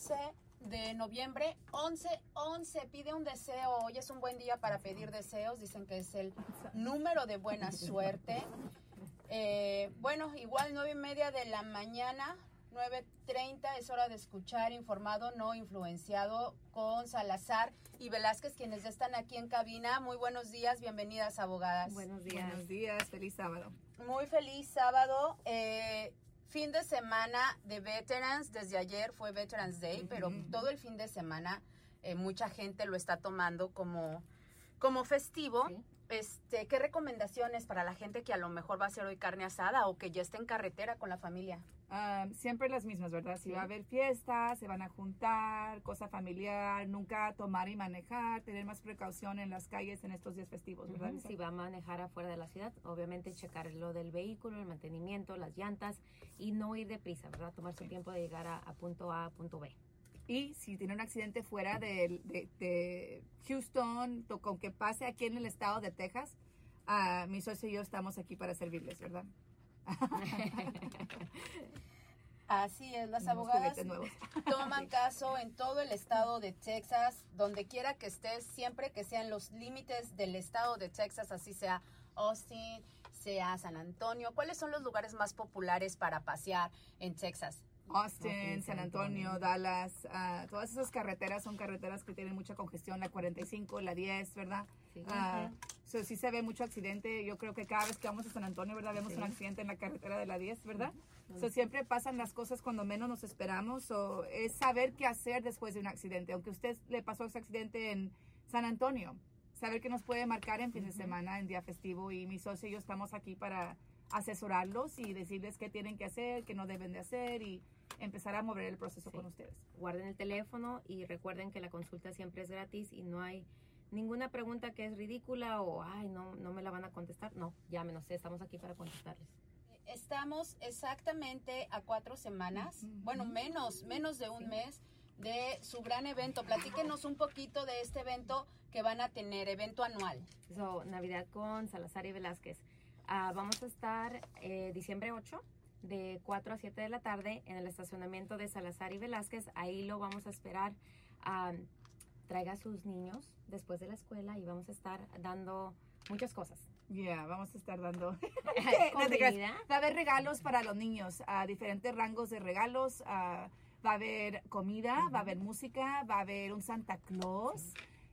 11 de noviembre, 11, 11, pide un deseo. Hoy es un buen día para pedir deseos. Dicen que es el número de buena suerte. Eh, bueno, igual nueve y media de la mañana, 9.30 es hora de escuchar informado, no influenciado con Salazar y Velázquez, quienes ya están aquí en cabina. Muy buenos días, bienvenidas abogadas. Buenos días. Buenos días, feliz sábado. Muy feliz sábado. Eh, fin de semana de Veterans, desde ayer fue Veterans Day, pero todo el fin de semana eh, mucha gente lo está tomando como, como festivo. Este, ¿Qué recomendaciones para la gente que a lo mejor va a hacer hoy carne asada o que ya está en carretera con la familia? Siempre las mismas, ¿verdad? Si va a haber fiestas, se van a juntar, cosa familiar, nunca tomar y manejar, tener más precaución en las calles en estos días festivos, ¿verdad? Si va a manejar afuera de la ciudad, obviamente checar lo del vehículo, el mantenimiento, las llantas y no ir deprisa, ¿verdad? Tomar su tiempo de llegar a, a punto A a punto B. Y si tiene un accidente fuera de, de, de Houston, to- con que pase aquí en el estado de Texas, ah, mi socio y yo estamos aquí para servirles, ¿verdad? Así es, las abogadas toman caso en todo el estado de Texas, donde quiera que estés, siempre que sean los límites del estado de Texas, así sea Austin, sea San Antonio. ¿Cuáles son los lugares más populares para pasear en Texas? Austin, San Antonio, Dallas, ah, todas esas carreteras son carreteras que tienen mucha congestión, la 45, la 10, ¿verdad? Sí. Ah, so, sí se ve mucho accidente. Yo creo que cada vez que vamos a San Antonio, ¿verdad? Vemos Sí. un accidente en la carretera de la 10, ¿verdad? So, siempre pasan las cosas cuando menos nos esperamos. o es saber qué hacer después de un accidente. Aunque usted le pasó ese accidente en San Antonio, saber qué nos puede marcar en fin de semana, en día festivo. Y mi socio y yo estamos aquí para asesorarlos y decirles qué tienen que hacer, qué no deben de hacer y empezar a mover el proceso Sí. con ustedes. Guarden el teléfono y recuerden que la consulta siempre es gratis y no hay ninguna pregunta que es ridícula o, ay, no, no me la van a contestar. No, llámenos, estamos aquí para contestarles. Estamos exactamente a cuatro semanas, bueno, menos, menos de un mes de su gran evento. Platíquenos un poquito de este evento que van a tener, evento anual. So, Navidad con Salazar y Velázquez. Ah, vamos a estar eh, diciembre 8 de 4 a 7 de la tarde en el estacionamiento de Salazar y Velázquez. Ahí lo vamos a esperar. Ah, traiga a sus niños después de la escuela y vamos a estar dando muchas cosas. Ya, vamos a estar dando. Comida. No. Va a haber regalos para los niños, a diferentes rangos de regalos. ah, va a haber comida, va a haber música, va a haber un Santa Claus.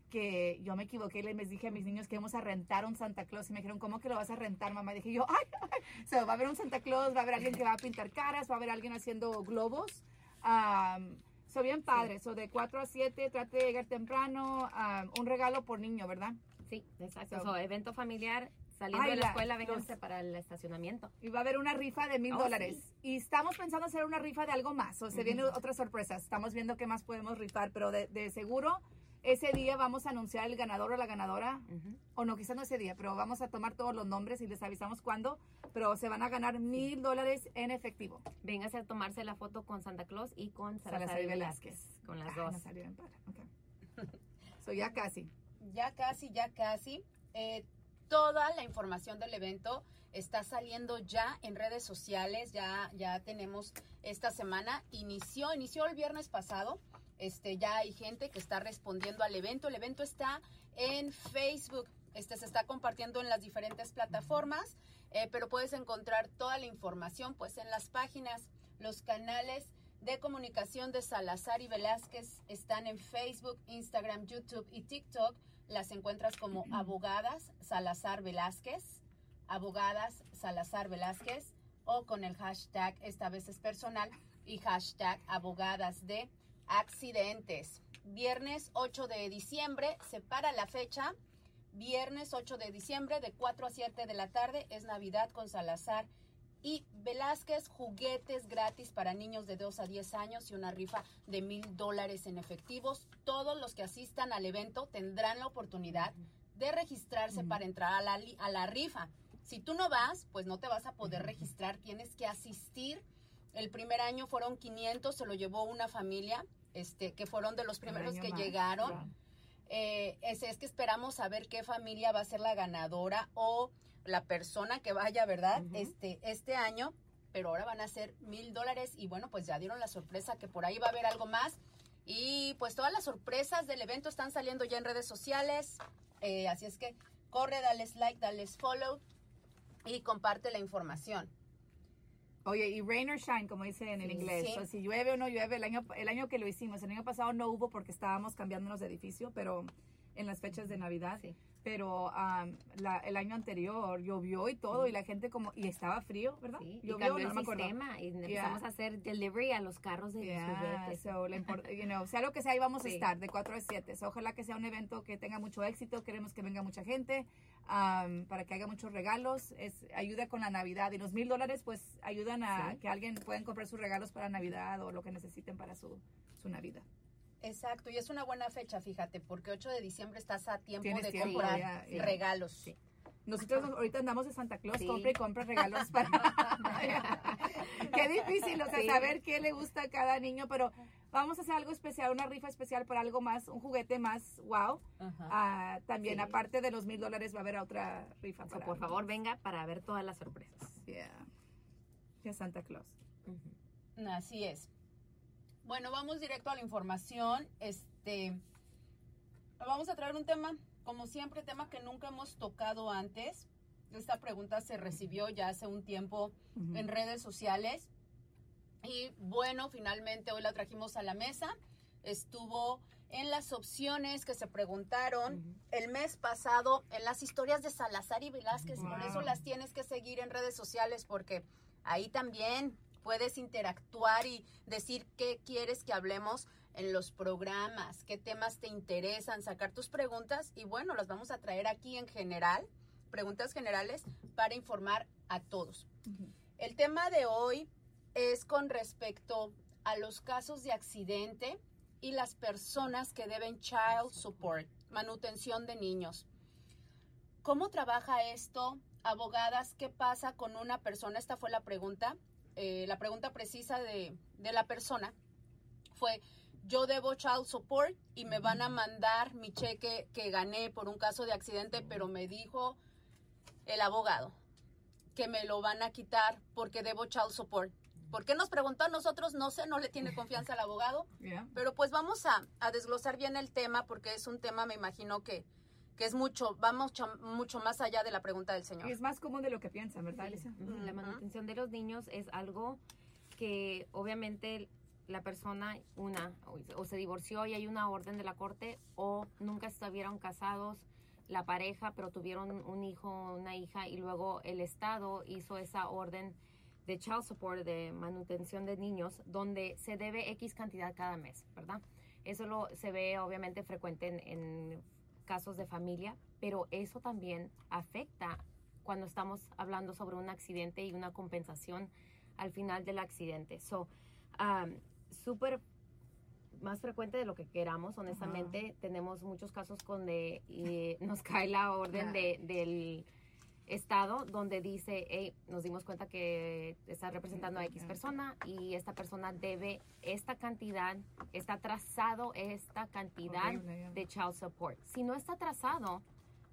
Que yo me equivoqué y les dije a mis niños que íbamos a rentar un Santa Claus. Y me dijeron, ¿cómo que lo vas a rentar, mamá? dije yo, ¡ay! ay". So, va a haber un Santa Claus, va a haber alguien que va a pintar caras, va a haber alguien haciendo globos. Um, so, bien padre. So, de 4 a 7, trate de llegar temprano. um, un regalo por niño, ¿verdad? Sí, exacto. So- So, evento familiar, saliendo Ay, de la la- escuela, los- vénganse para el estacionamiento. Y va a haber una rifa de mil Oh, dólares. sí. Y estamos pensando hacer una rifa de algo más. O se vienen otras sorpresas. Estamos viendo qué más podemos rifar. Pero de, de seguro, ese día vamos a anunciar el ganador o la ganadora. O no, quizás no ese día, pero vamos a tomar todos los nombres y les avisamos cuándo. Pero se van a ganar mil dólares en efectivo. Véngase a tomarse la foto con Santa Claus y con Salazar, Salazar y Velázquez. Velázquez. Con las Ay, dos. Ok. So, ya casi. Ya casi, ya casi. Eh, toda la información del evento está saliendo ya en redes sociales. Ya, ya tenemos esta semana. Inició, inició el viernes pasado. Este, ya hay gente que está respondiendo al evento. El evento está en Facebook. Este se está compartiendo en las diferentes plataformas, eh, pero puedes encontrar toda la información pues en las páginas, los canales de comunicación de Salazar y Velázquez están en Facebook, Instagram, YouTube y TikTok. Las encuentras como Abogadas Salazar Velázquez, Abogadas Salazar Velázquez o con el hashtag, esta vez es personal, y hashtag Abogadas de Accidentes. Viernes 8 de diciembre, se para la fecha. Viernes 8 de diciembre de 4 a 7 de la tarde es Navidad con Salazar y Velázquez, juguetes gratis para niños de 2 a 10 años y una rifa de mil dólares en efectivos. Todos los que asistan al evento tendrán la oportunidad de registrarse para entrar a la, a la rifa. Si tú no vas, pues no te vas a poder registrar, tienes que asistir. El primer año fueron 500, se lo llevó una familia, este, que fueron de los primeros que más, llegaron. Eh, es, es que esperamos a ver qué familia va a ser la ganadora o la persona que vaya, ¿verdad? Este, este año. pero ahora van a ser mil dólares y bueno, pues ya dieron la sorpresa que por ahí va a haber algo más. Y pues todas las sorpresas del evento están saliendo ya en redes sociales, eh, así es que corre, dales like, dales follow y comparte la información. Oye, y rain or shine, como dicen en Sí, inglés. sí. O si llueve o no llueve, el año, el año que lo hicimos, el año pasado no hubo porque estábamos cambiándonos de edificio, pero en las fechas de Navidad. Sí. Pero am, la- el año anterior llovió y todo, y la gente como, y estaba frío, ¿verdad? Sí, y llovió, cambió no el sistema y empezamos a hacer delivery a los carros de los Yeah, juguetes. so, you know, sea lo que sea, ahí vamos a estar de 4 a 7. So, ojalá que sea un evento que tenga mucho éxito. Queremos que venga mucha gente um, para que haga muchos regalos. Es, ayuda con la Navidad. Y los mil dólares, pues, ayudan a que alguien puedan comprar sus regalos para Navidad o lo que necesiten para su, su Navidad. Exacto, y es una buena fecha, fíjate, porque 8 de diciembre estás a tiempo Tienes de tiempo, comprar ya, ya. regalos. Sí. Nosotros nos- ahorita andamos de Santa Claus, Sí. compra y compra regalos para... qué difícil, o sea, Sí. saber qué le gusta a cada niño, pero vamos a hacer algo especial, una rifa especial para algo más, un juguete más wow. Ajá. Ah, también, Sí. aparte de los mil dólares, va a haber otra rifa. Para- por favor, venga para ver todas las sorpresas. Yeah. De Santa Claus. Así es. Bueno, vamos directo a la información. Este, vamos a traer un tema, como siempre, tema que nunca hemos tocado antes. Esta pregunta se recibió ya hace un tiempo en redes sociales. Y bueno, finalmente hoy la trajimos a la mesa. Estuvo en las opciones que se preguntaron el mes pasado en las historias de Salazar y Velázquez. Por eso las tienes que seguir en redes sociales porque ahí también puedes interactuar y decir qué quieres que hablemos en los programas, qué temas te interesan, sacar tus preguntas y bueno, las vamos a traer aquí en general, preguntas generales para informar a todos. El tema de hoy es con respecto a los casos de accidente y las personas que deben child support, manutención de niños. ¿Cómo trabaja esto? Abogadas, ¿qué pasa con una persona? Esta fue la pregunta. Eh, la pregunta precisa de, de la persona fue, yo debo child support y me van a mandar mi cheque que gané por un caso de accidente, pero me dijo el abogado que me lo van a quitar porque debo child support. ¿Por qué nos preguntó a nosotros? No sé, no le tiene confianza al abogado. Yeah. Pero pues vamos a, a desglosar bien el tema porque es un tema, me imagino que, que es mucho, vamos mucho, más allá de la pregunta del Y señor. es más común de lo que piensan, ¿verdad. Elisa? La manutención de los niños es algo que obviamente la persona, una, o- o se divorció y hay una orden de la corte, o nunca estuvieron casados la pareja, pero tuvieron un hijo, una hija, y luego el Estado hizo esa orden de child support, de manutención de niños, donde se debe X cantidad cada mes, ¿verdad? Eso lo, se ve obviamente frecuente en, en casos de familia, pero eso también afecta cuando estamos hablando sobre un accidente y una compensación al final del accidente. So, um, súper más frecuente de lo que queramos, honestamente. Tenemos muchos casos donde eh, nos cae la orden de, del estado donde dice, hey, nos dimos cuenta que está representando a X persona y esta persona debe esta cantidad, está atrasado esta cantidad de child support. Si no está atrasado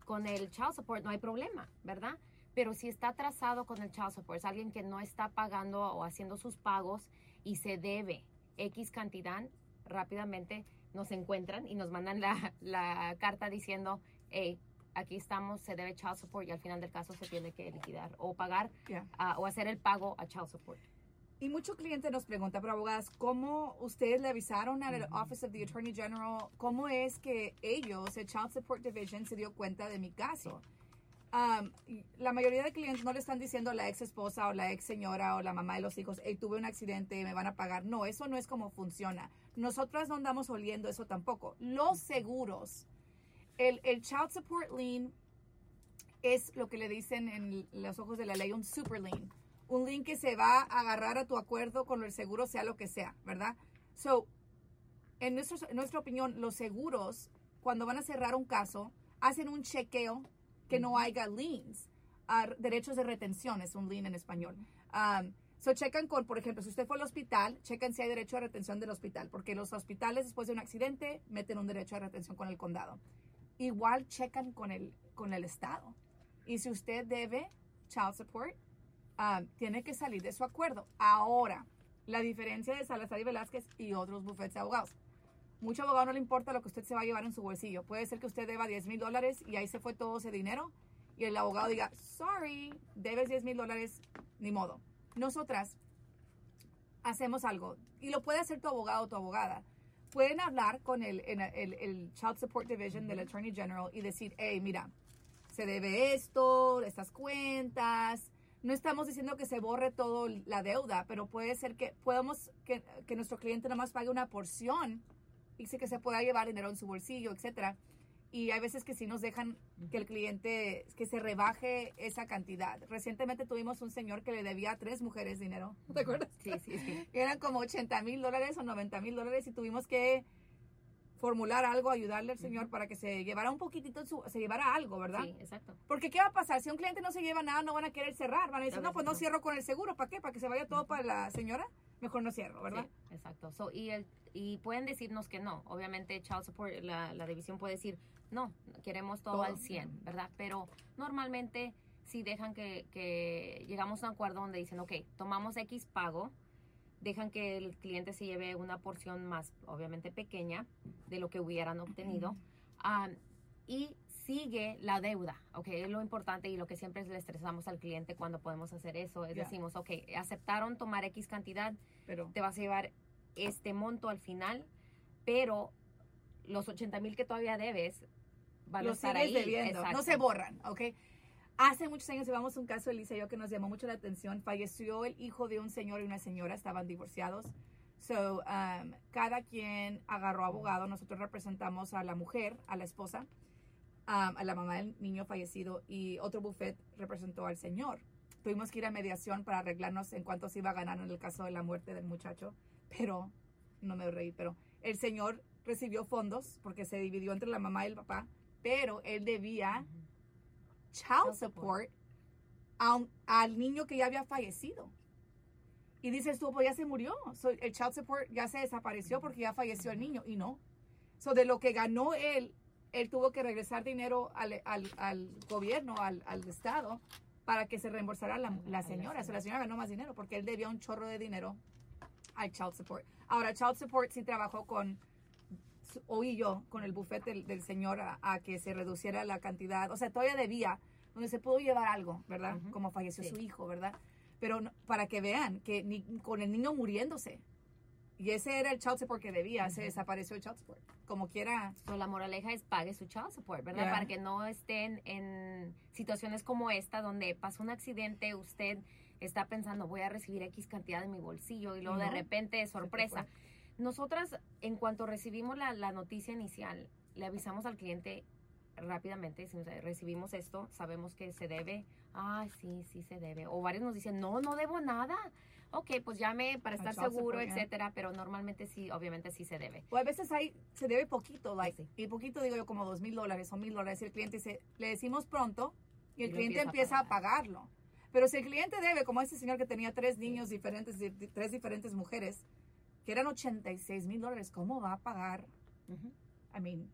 con el child support, no hay problema, ¿verdad? Pero si está atrasado con el child support, es alguien que no está pagando o haciendo sus pagos y se debe X cantidad, rápidamente nos encuentran y nos mandan la, la carta diciendo, hey, aquí estamos, se debe child support y al final del caso se tiene que liquidar o pagar Yeah. ah, o hacer el pago a child support. Y mucho cliente nos pregunta, pero abogadas, ¿cómo ustedes le avisaron al Office of the Attorney General? ¿Cómo es que ellos, el Child Support Division, se dio cuenta de mi caso? Um, la mayoría de clientes no le están diciendo a la ex esposa o la ex señora o la mamá de los hijos, hey, tuve un accidente, me van a pagar. No, eso no es como funciona. Nosotras no andamos oliendo eso tampoco. Los seguros, el, el Child Support Lien es lo que le dicen en los ojos de la ley un super lien. Un lien que se va a agarrar a tu acuerdo con el seguro, sea lo que sea, ¿verdad? So, en, nuestro- en nuestra opinión, los seguros, cuando van a cerrar un caso, hacen un chequeo que no haya liens. Ah, derechos de retención es un lien en español. Um, so, checan con, por ejemplo, si usted fue al hospital, checan si hay derecho de retención del hospital, porque los hospitales después de un accidente meten un derecho de retención con el condado. Igual checan con el, con el estado. Y si usted debe child support, ah, tiene que salir de su acuerdo. Ahora, la diferencia de Salazar y Velázquez y otros bufetes de abogados. Mucho abogado no le importa lo que usted se va a llevar en su bolsillo. Puede ser que usted deba 10 mil dólares y ahí se fue todo ese dinero y el abogado diga, sorry, debes 10 mil dólares, ni modo. Nosotras hacemos algo y lo puede hacer tu abogado o tu abogada. Pueden hablar con el, el, el, el Child Support Division del Attorney General y decir, hey, mira, se debe esto, estas cuentas. No estamos diciendo que se borre todo la deuda, pero puede ser que podamos que, que nuestro cliente nada más pague una porción y que se pueda llevar dinero en su bolsillo, etcétera y hay veces que sí nos dejan que el cliente, que se rebaje esa cantidad. Recientemente tuvimos un señor que le debía a tres mujeres dinero, ¿te acuerdas? Sí, sí, sí. Eran como 80 mil dólares o 90 mil dólares y tuvimos que formular algo, ayudarle al señor para que se llevara un poquitito, su, se llevara algo, ¿verdad? Sí, exacto. Porque ¿qué va a pasar? Si un cliente no se lleva nada, no van a querer cerrar. Van a decir, no, pues no cierro con el seguro. ¿Para qué? ¿Para que se vaya todo para la señora? Mejor no cierro, ¿verdad? Sí, exacto. So, y, el, y pueden decirnos que no. Obviamente, Child Support, la, la división puede decir, no, queremos todo, al 100, ¿verdad? Pero normalmente si dejan que, que, llegamos a un acuerdo donde dicen, ok, tomamos X pago, dejan que el cliente se lleve una porción más, obviamente pequeña, de lo que hubieran obtenido. y sigue la deuda, ¿ok? Es lo importante y lo que siempre le estresamos al cliente cuando podemos hacer eso. Es decimos, ok, aceptaron tomar X cantidad, pero te vas a llevar este monto al final, pero los 80 mil que todavía debes van a estar ahí. debiendo, no se borran, ¿ok? Hace muchos años llevamos un caso, Elisa y yo, que nos llamó mucho la atención. Falleció el hijo de un señor y una señora, estaban divorciados. So, um, cada quien agarró abogado. Nosotros representamos a la mujer, a la esposa, um, a la mamá del niño fallecido y otro buffet representó al señor. Tuvimos que ir a mediación para arreglarnos en cuánto se iba a ganar en el caso de la muerte del muchacho, pero no me reí, pero el señor recibió fondos porque se dividió entre la mamá y el papá, pero él debía child support al niño que ya había fallecido. Y dices tú, pues ya se murió. el child support ya se desapareció porque ya falleció el niño. Y no. So, de lo que ganó él, él tuvo que regresar dinero al, al, gobierno, al, al, Estado, para que se reembolsara la, la señora. O sea, la señora ganó más dinero porque él debía un chorro de dinero al child support. Ahora, child support sí trabajó con oí yo con el bufete del, señor a, que se reduciera la cantidad, o sea, todavía debía, donde se pudo llevar algo, ¿verdad? Como falleció su hijo, ¿verdad? Pero para que vean que ni, con el niño muriéndose, y ese era el child support que debía, se desapareció el child support. Como quiera. la moraleja es pague su child support, ¿verdad? Para que no estén en situaciones como esta, donde pasó un accidente, usted está pensando, voy a recibir X cantidad de mi bolsillo, y luego de repente, sorpresa nosotras, en cuanto recibimos la, noticia inicial, le avisamos al cliente rápidamente, si recibimos esto, sabemos que se debe, ah, sí, sí se debe. O varios nos dicen, no, no debo nada. Ok, pues llame para estar seguro, etcétera, pero normalmente sí, obviamente sí se debe. O a veces hay, se debe poquito, like, y poquito digo yo como dos mil dólares o mil dólares, y el cliente dice, le decimos pronto, y el cliente empieza, a, pagarlo. Pero si el cliente debe, como ese señor que tenía tres niños diferentes, tres diferentes mujeres, que eran 86 mil dólares, ¿cómo va a pagar? I mean,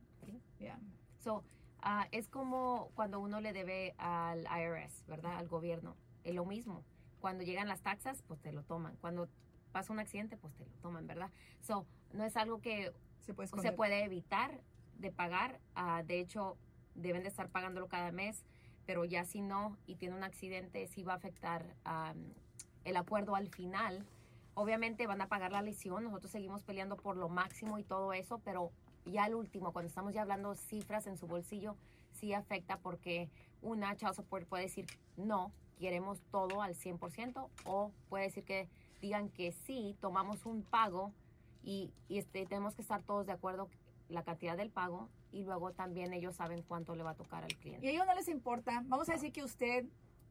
yeah. So, uh, es como cuando uno le debe al IRS, ¿verdad? Al gobierno. Es lo mismo. Cuando llegan las taxas, pues te lo toman. Cuando pasa un accidente, pues te lo toman, ¿verdad? So, no es algo que se puede, se puede evitar de pagar. Uh, de hecho, deben de estar pagándolo cada mes, pero ya si no y tiene un accidente, sí va a afectar um, el acuerdo al final Obviamente van a pagar la lesión, nosotros seguimos peleando por lo máximo y todo eso, pero ya al último, cuando estamos ya hablando cifras en su bolsillo, sí afecta porque una child support puede decir no, queremos todo al 100% o puede decir que digan que sí, tomamos un pago y, y este, tenemos que estar todos de acuerdo la cantidad del pago y luego también ellos saben cuánto le va a tocar al cliente. Y a ellos no les importa, vamos a decir que usted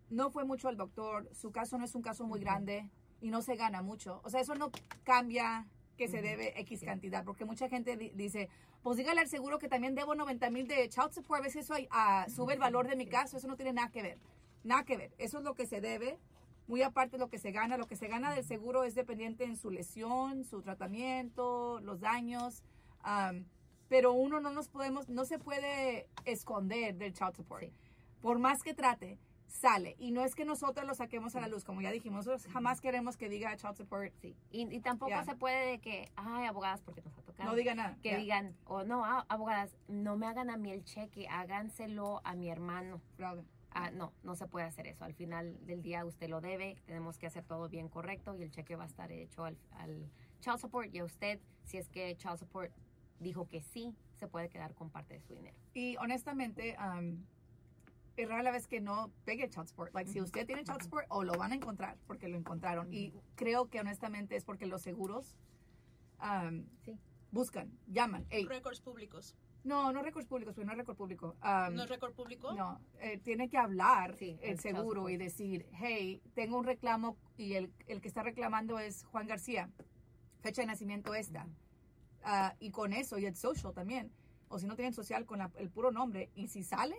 no fue mucho al doctor, su caso no es un caso muy grande, y no se gana mucho. O sea, eso no cambia que se debe X cantidad, porque mucha gente dice, pues dígale al seguro que también debo 90 mil de child support, a veces eso sube el valor de mi caso, eso no tiene nada que ver, nada que ver, eso es lo que se debe, muy aparte de lo que se gana, lo que se gana del seguro es dependiente en su lesión, su tratamiento, los daños, pero uno no nos podemos, no se puede esconder del child support, por más que trate, sale. Y no es que nosotros lo saquemos a la luz, como ya dijimos, nosotros jamás queremos que diga child support. Sí. Y, y tampoco Ya. se puede de que, ay, abogadas, porque nos ha tocado. No diga nada. que Ya. digan, o no, ah, abogadas, no me hagan a mí el cheque, háganselo a mi hermano. Fraude. Ah, no, no se puede hacer eso. Al final del día usted lo debe, tenemos que hacer todo bien correcto y el cheque va a estar hecho al, al child support y a usted, si es que child support dijo que sí, se puede quedar con parte de su dinero. Y honestamente, um, es rara la vez que no pegue el child support. Like, si usted tiene child support, o lo van a encontrar porque lo encontraron. Y creo que honestamente es porque los seguros um, Sí. buscan, llaman. Récords públicos. no, no récords públicos, pero no es récord público. Um, ¿No es récord público? No, eh, tiene que hablar Sí, el seguro y decir, hey, tengo un reclamo y el, el que está reclamando es Juan García, fecha de nacimiento esta. Ah, y con eso, y el social también, o si no tienen social con la- el puro nombre, y si sale,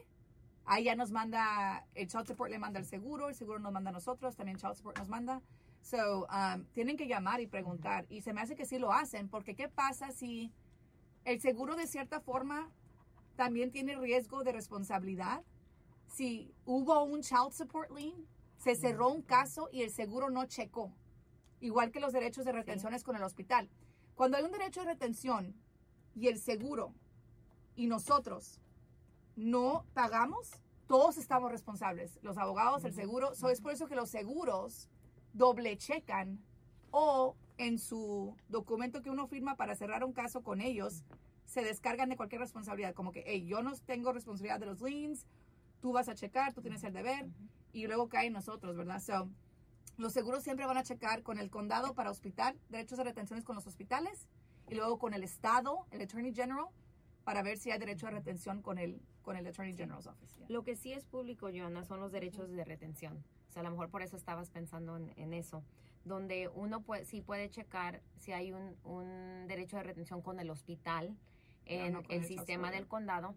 ahí ya nos manda, el child support le manda el seguro, el seguro nos manda a nosotros, también child support nos manda. So, um, tienen que llamar y preguntar. Y se me hace que sí lo hacen, porque ¿qué pasa si el seguro de cierta forma también tiene riesgo de responsabilidad? Si hubo un child support lien, se cerró un caso y el seguro no checó. Igual que los derechos de retenciones con el hospital. Cuando hay un derecho de retención y el seguro y nosotros no pagamos, todos estamos responsables. Los abogados, el seguro. So, es por eso que los seguros doble checan o en su documento que uno firma para cerrar un caso con ellos, se descargan de cualquier responsabilidad. Como que, hey, yo no tengo responsabilidad de los liens, tú vas a checar, tú tienes el deber, y luego cae en nosotros, ¿verdad? So, los seguros siempre van a checar con el condado para hospital, derechos de retenciones con los hospitales, y luego con el estado, el Attorney General, para ver si hay derecho de retención con el, con el Attorney General's Office. yeah. Lo que sí es público, Joana, son los derechos de retención. O sea, a lo mejor por eso estabas pensando en, en eso. Donde uno puede, sí puede checar si hay un, un derecho de retención con el hospital, en no el sistema del condado.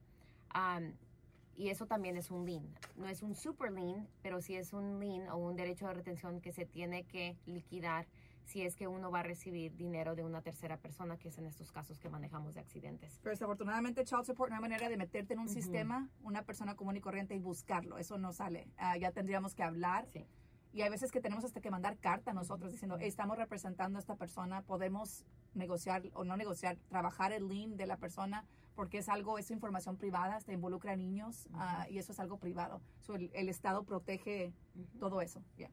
y eso también es un lien. No es un super lien, pero sí es un lien o un derecho de retención que se tiene que liquidar si es que uno va a recibir dinero de una tercera persona, que es en estos casos que manejamos de accidentes. Pero desafortunadamente, Child Support no hay manera de meterte en un sistema, una persona común y corriente y buscarlo. Eso no sale. Ah, ya tendríamos que hablar. Sí. Y hay veces que tenemos hasta que mandar carta nosotros diciendo, "Hey, estamos representando a esta persona, podemos negociar o no negociar, trabajar el lien de la persona, porque es algo, es información privada, hasta involucra a niños ah, y eso es algo privado. So, el, el Estado protege todo eso. yeah.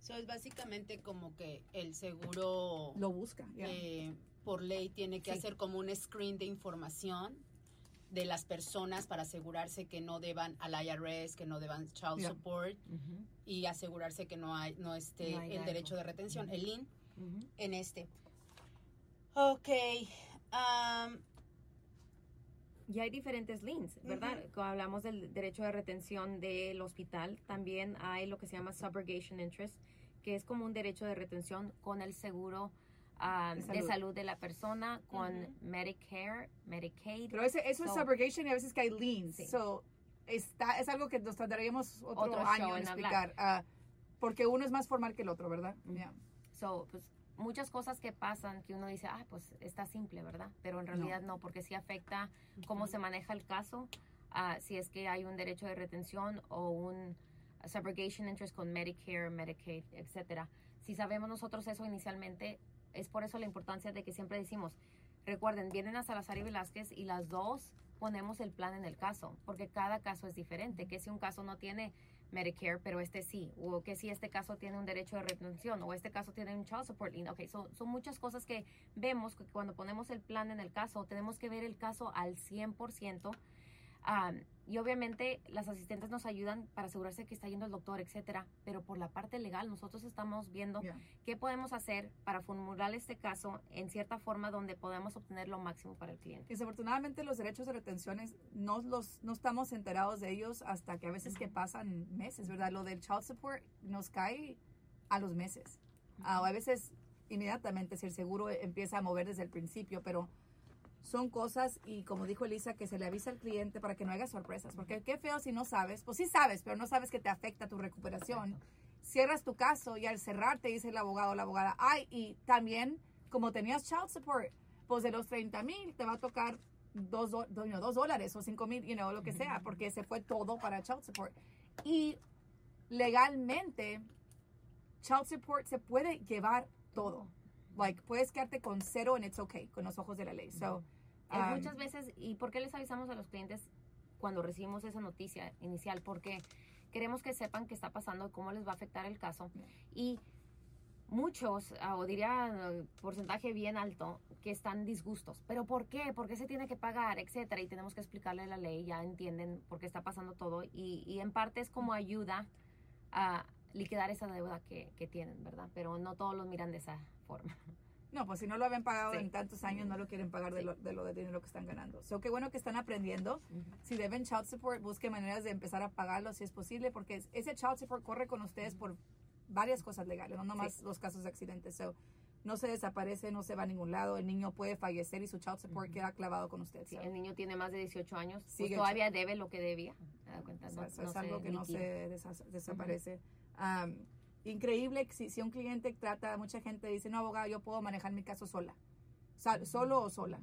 So, es básicamente como que el seguro Lo busca. yeah. eh, por ley tiene que Sí. hacer como un screen de información de las personas para asegurarse que no deban al IRS, que no deban child Yeah. support y asegurarse que no hay no esté No hay el algo. derecho de retención, el lien Ujú. en este. Ok. um, Y hay diferentes liens, ¿verdad? Cuando hablamos del derecho de retención del hospital, también hay lo que se llama subrogation interest, que es como un derecho de retención con el seguro ah, De de, salud. salud. de la persona, con Ujú. Medicare, Medicaid. Pero ese, eso es So- subrogation y a veces que hay liens. Sí. So, está, es algo que nos tardaríamos otro, Otro año en explicar. ah, porque uno es más formal que el otro, ¿verdad? Yeah. So, pues, muchas cosas que pasan que uno dice, ah, pues está simple, ¿verdad? Pero en realidad no, porque sí afecta cómo se maneja el caso, ah, si es que hay un derecho de retención o un subrogation interest con Medicare, Medicaid, etcétera. Si sabemos nosotros eso inicialmente, es por eso la importancia de que siempre decimos, recuerden, vienen a Salazar y Velázquez y las dos ponemos el plan en el caso, porque cada caso es diferente, que si un caso no tiene Medicare, pero este sí, o que si este caso tiene un derecho de retención, o este caso tiene un child support lien. Ok, so- son muchas cosas que vemos que cuando ponemos el plan en el caso, tenemos que ver el caso al 100%. Am, y obviamente las asistentes nos ayudan para asegurarse que está yendo el doctor, etcétera. Pero por la parte legal, nosotros estamos viendo Yeah. qué podemos hacer para formular este caso en cierta forma donde podamos obtener lo máximo para el cliente. Desafortunadamente los derechos de retenciones no, los, no estamos enterados de ellos hasta que a veces que pasan meses, ¿verdad? Lo del child support nos cae a los meses. Ah, o a veces inmediatamente si el seguro empieza a mover desde el principio, pero son cosas y como dijo Elisa, que se le avisa al cliente para que no haya sorpresas, porque qué feo si no sabes, pues sí sabes, pero no sabes que te afecta tu recuperación. Cierras tu caso y al cerrar te dice el abogado o la abogada, ay, y también como tenías child support, pues de los 30 mil te va a tocar dos, do- do- know, dos dólares o cinco mil, you know, lo que sea, porque se fue todo para child support. Y legalmente, child support se puede llevar todo. Like, puedes quedarte con cero and it's okay, con los ojos de la ley. So, um, muchas veces, ¿y por qué les avisamos a los clientes cuando recibimos esa noticia inicial? Porque queremos que sepan qué está pasando, cómo les va a afectar el caso. Y muchos, ah, o diría porcentaje bien alto, que están disgustos. ¿Pero por qué? ¿Por qué se tiene que pagar? Etcétera. Y tenemos que explicarle la ley, ya entienden por qué está pasando todo. Y, y en parte es como ayuda a liquidar esa deuda que, que tienen, ¿verdad? Pero no todos lo miran de esa forma. No, pues si no lo habían pagado Sí. en tantos años, no lo quieren pagar de, Sí. lo, de lo de dinero que están ganando. So, qué bueno que están aprendiendo. Si deben child support, busquen maneras de empezar a pagarlo si es posible, porque es- ese child support corre con ustedes por varias cosas legales, no nomás Sí. los casos de accidentes. So, no se desaparece, no se va a ningún lado, el niño puede fallecer y su child support queda clavado con usted. Si el niño tiene más de 18 años, pues todavía debe lo que debía. ¿te das cuenta? o sea, No- eso no es algo que no se desa- desaparece. Um, increíble que si, si un cliente trata, mucha gente dice, no, abogado, yo puedo manejar mi caso sola, solo o sola.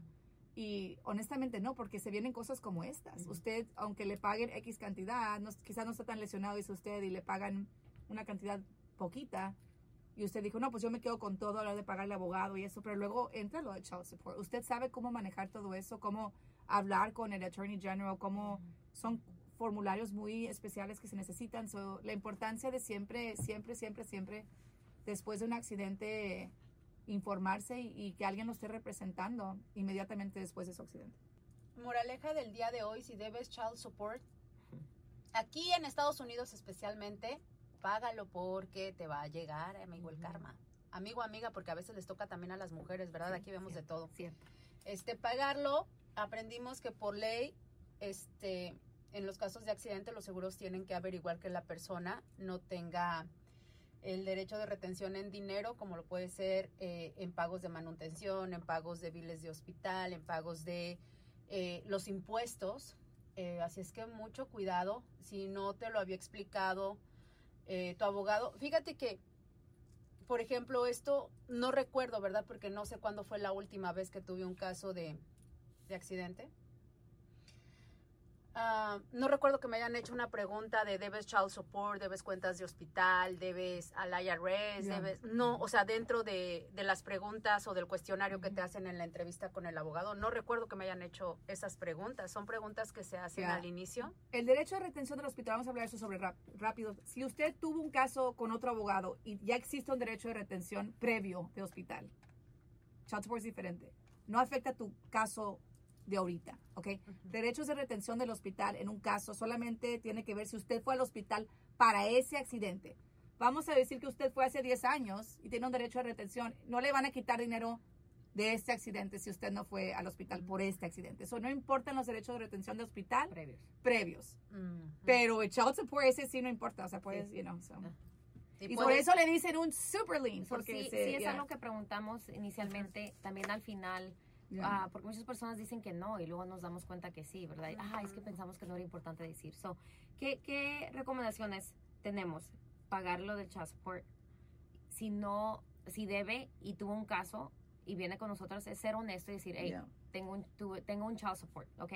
Y honestamente no, porque se vienen cosas como estas. Usted, aunque le paguen X cantidad, no, quizás no está tan lesionado, dice usted, y le pagan una cantidad poquita, y usted dijo, no, pues yo me quedo con todo a la hora de pagarle abogado y eso, pero luego entra lo de child support. Usted sabe cómo manejar todo eso, cómo hablar con el Attorney General, cómo son formularios muy especiales que se necesitan. So, la importancia de siempre, siempre, siempre, siempre, después de un accidente, informarse y, y que alguien lo esté representando inmediatamente después de su accidente. Moraleja del día de hoy, si debes child support, aquí en Estados Unidos especialmente, págalo porque te va a llegar, amigo, el karma. Amigo, amiga, porque a veces les toca también a las mujeres, ¿verdad? Sí, Aquí vemos de todo. Cierto. Este, pagarlo, aprendimos que por ley, este, en los casos de accidente, los seguros tienen que averiguar que la persona no tenga el derecho de retención en dinero, como lo puede ser eh, en pagos de manutención, en pagos de biles de hospital, en pagos de eh, los impuestos. Eh, así es que mucho cuidado, si no te lo había explicado eh, tu abogado. Fíjate que, por ejemplo, esto no recuerdo, ¿verdad? Porque no sé cuándo fue la última vez que tuve un caso de, de accidente. Ah, no recuerdo que me hayan hecho una pregunta de debes child support, debes cuentas de hospital, debes al IRS, debes... No, o sea, dentro de, de las preguntas o del cuestionario que te hacen en la entrevista con el abogado, no recuerdo que me hayan hecho esas preguntas. Son preguntas que se hacen al inicio. El derecho de retención del hospital, vamos a hablar eso sobre rápido. Si usted tuvo un caso con otro abogado y ya existe un derecho de retención previo de hospital, child support es diferente. No afecta tu caso de ahorita, ¿ok? Derechos de retención del hospital en un caso solamente tiene que ver si usted fue al hospital para ese accidente. Vamos a decir que usted fue hace 10 años y tiene un derecho de retención. No le van a quitar dinero de este accidente si usted no fue al hospital por este accidente. Eso no importan los derechos de retención de hospital Previos. Pero el child support ese sí no importa. O sea, puedes, you know, so. Ah. Sí, Y por eso le dicen un super. So, Porque sí, se- sí es yeah, algo que preguntamos inicialmente, también al final, yeah. ah, porque muchas personas dicen que no y luego nos damos cuenta que sí, ¿verdad? Ah, es que pensamos que no era importante decir. So, ¿qué, qué recomendaciones tenemos? Pagar lo del child support. Si no, si debe y tuvo un caso y viene con nosotros, es ser honesto y decir, hey, Yeah. tengo un, tuve- tengo un child support, ¿ok?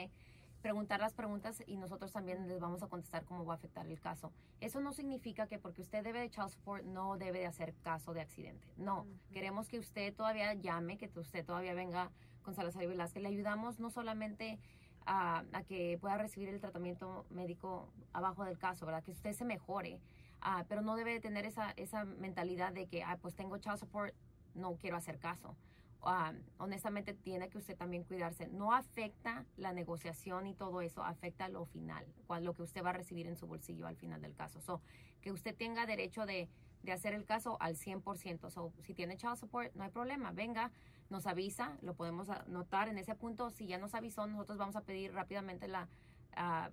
Preguntar las preguntas y nosotros también les vamos a contestar cómo va a afectar el caso. Eso no significa que porque usted debe de child support no debe de hacer caso de accidente. No, queremos que usted todavía llame, que usted todavía venga con Salazar y Velázquez. Le ayudamos no solamente a, que pueda recibir el tratamiento médico abajo del caso, ¿verdad? Que usted se mejore, ah, pero no debe de tener esa, esa mentalidad de que, ah, pues tengo child support, no quiero hacer caso. Ah, honestamente tiene que usted también cuidarse. No afecta la negociación y todo eso, afecta lo final, lo que usted va a recibir en su bolsillo al final del caso. So, que usted tenga derecho de, de hacer el caso al 100%. So, si tiene child support, no hay problema, venga, nos avisa, lo podemos anotar en ese punto. Si ya nos avisó, nosotros vamos a pedir rápidamente la, ah,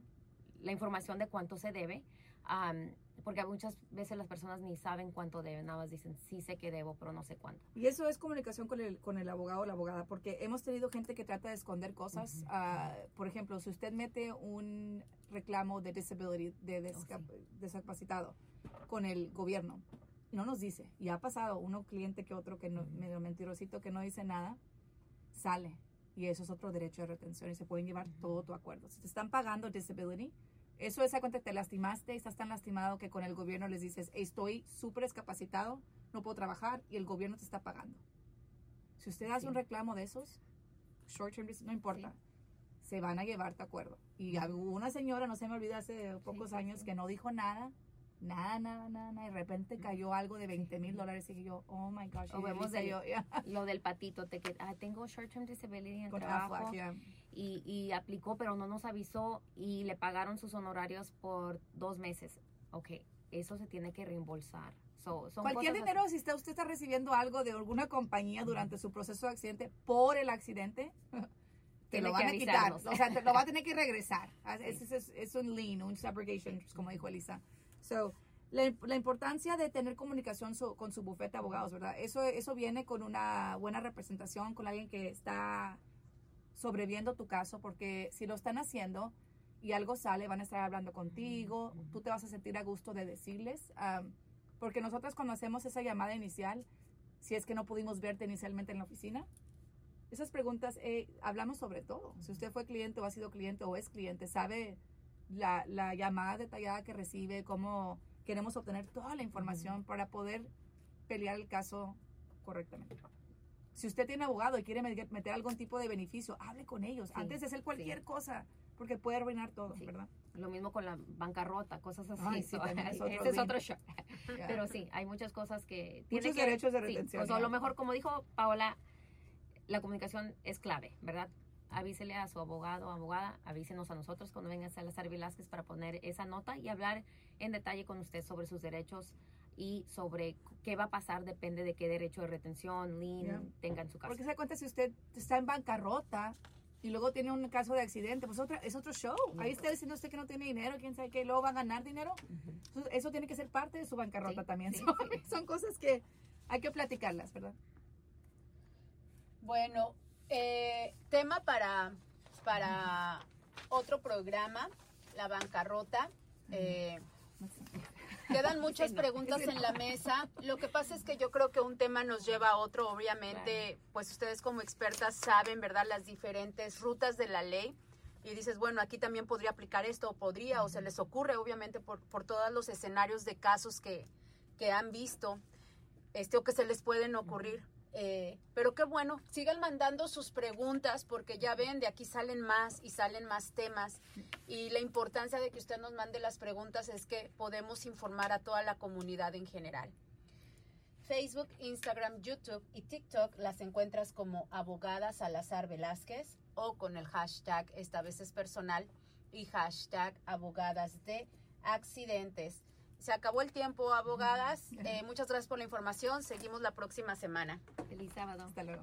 la información de cuánto se debe. Am, porque muchas veces las personas ni saben cuánto deben, nada más dicen, sí sé que debo, pero no sé cuánto. Y eso es comunicación con el, con el abogado o la abogada, porque hemos tenido gente que trata de esconder cosas. Ah, por ejemplo, si usted mete un reclamo de disability, de desca- discapacitado con el gobierno, no nos dice, y ha pasado uno cliente que otro que no, medio mentirosito que no dice nada, sale. Y eso es otro derecho de retención y se pueden llevar todo tu acuerdo. Si te están pagando disability, Eso es a cuenta te lastimaste, estás tan lastimado que con el gobierno les dices, estoy súper discapacitado, no puedo trabajar y el gobierno te está pagando. Si usted hace Sí. un reclamo de esos, short term, no importa, se van a llevar de acuerdo. Y hubo una señora, no se me olvida, hace pocos sí, años, sí. que no dijo nada, nada, nada, nada, nada, y de repente cayó algo de 20 mil dólares y yo, oh my gosh. O vemos del- yo, yeah, Lo del patito, te que ah, tengo short-term disability en el con trabajo Aflac, yeah. y, y aplicó, pero no nos avisó y le pagaron sus honorarios por dos meses. Ok, eso se tiene que reembolsar. So, son Cualquier dinero, si usted, usted está recibiendo algo de alguna compañía durante su proceso de accidente por el accidente, te lo van a quitar. O sea, te lo va a tener que regresar. Ah, Es, es- es- es un lien, un subrogation, como dijo Elisa. So, la, la importancia de tener comunicación con su bufete de abogados, ¿verdad? Eso, eso viene con una buena representación, con alguien que está sobreviviendo tu caso, porque si lo están haciendo y algo sale, van a estar hablando contigo, tú te vas a sentir a gusto de decirles, am, porque nosotros cuando hacemos esa llamada inicial, si es que no pudimos verte inicialmente en la oficina, esas preguntas eh, hablamos sobre todo. Si usted fue cliente o ha sido cliente o es cliente, sabe la, la llamada detallada que recibe, cómo queremos obtener toda la información para poder pelear el caso correctamente. Si usted tiene abogado y quiere me- meter algún tipo de beneficio, hable con ellos Sí, antes de hacer cualquier sí. cosa, porque puede arruinar todo, Sí. ¿verdad? Lo mismo con la bancarrota, cosas así. Ay, So, es otro ese es link. otro show. Pero sí, hay muchas cosas que... tiene Muchos que- derechos de sí, retención. pues, a ya. lo mejor, como dijo Paola, la comunicación es clave, ¿verdad? Avísele a su abogado o abogada, avísenos a nosotros cuando venga Salazar Velázquez para poner esa nota y hablar en detalle con usted sobre sus derechos y sobre qué va a pasar, depende de qué derecho de retención, lien Ya. tenga en su caso. Porque se da cuenta si usted está en bancarrota y luego tiene un caso de accidente, pues otra, es otro show. Ahí está diciendo usted que no tiene dinero, quién sabe qué, luego va a ganar dinero. Ujú. Eso, eso tiene que ser parte de su bancarrota Sí, también. sí, Son, sí. son cosas que hay que platicarlas, ¿verdad? Bueno, eh, tema para, para otro programa, la bancarrota. Eh, Quedan muchas preguntas en la mesa. Lo que pasa es que yo creo que un tema nos lleva a otro. Obviamente, pues ustedes como expertas saben, ¿verdad?, las diferentes rutas de la ley. Y dices, bueno, aquí también podría aplicar esto, o podría, o se les ocurre, obviamente, por, por todos los escenarios de casos que, que han visto, este, o que se les pueden ocurrir. Eh, pero qué bueno, sigan mandando sus preguntas porque ya ven, de aquí salen más y salen más temas. Y la importancia de que usted nos mande las preguntas es que podemos informar a toda la comunidad en general. Facebook, Instagram, YouTube y TikTok las encuentras como abogada Salazar Velázquez o con el hashtag, esta vez es personal, y hashtag abogadas de accidentes. Se acabó el tiempo, abogadas. Eh, muchas gracias por la información. Seguimos la próxima semana. Feliz sábado. Hasta luego.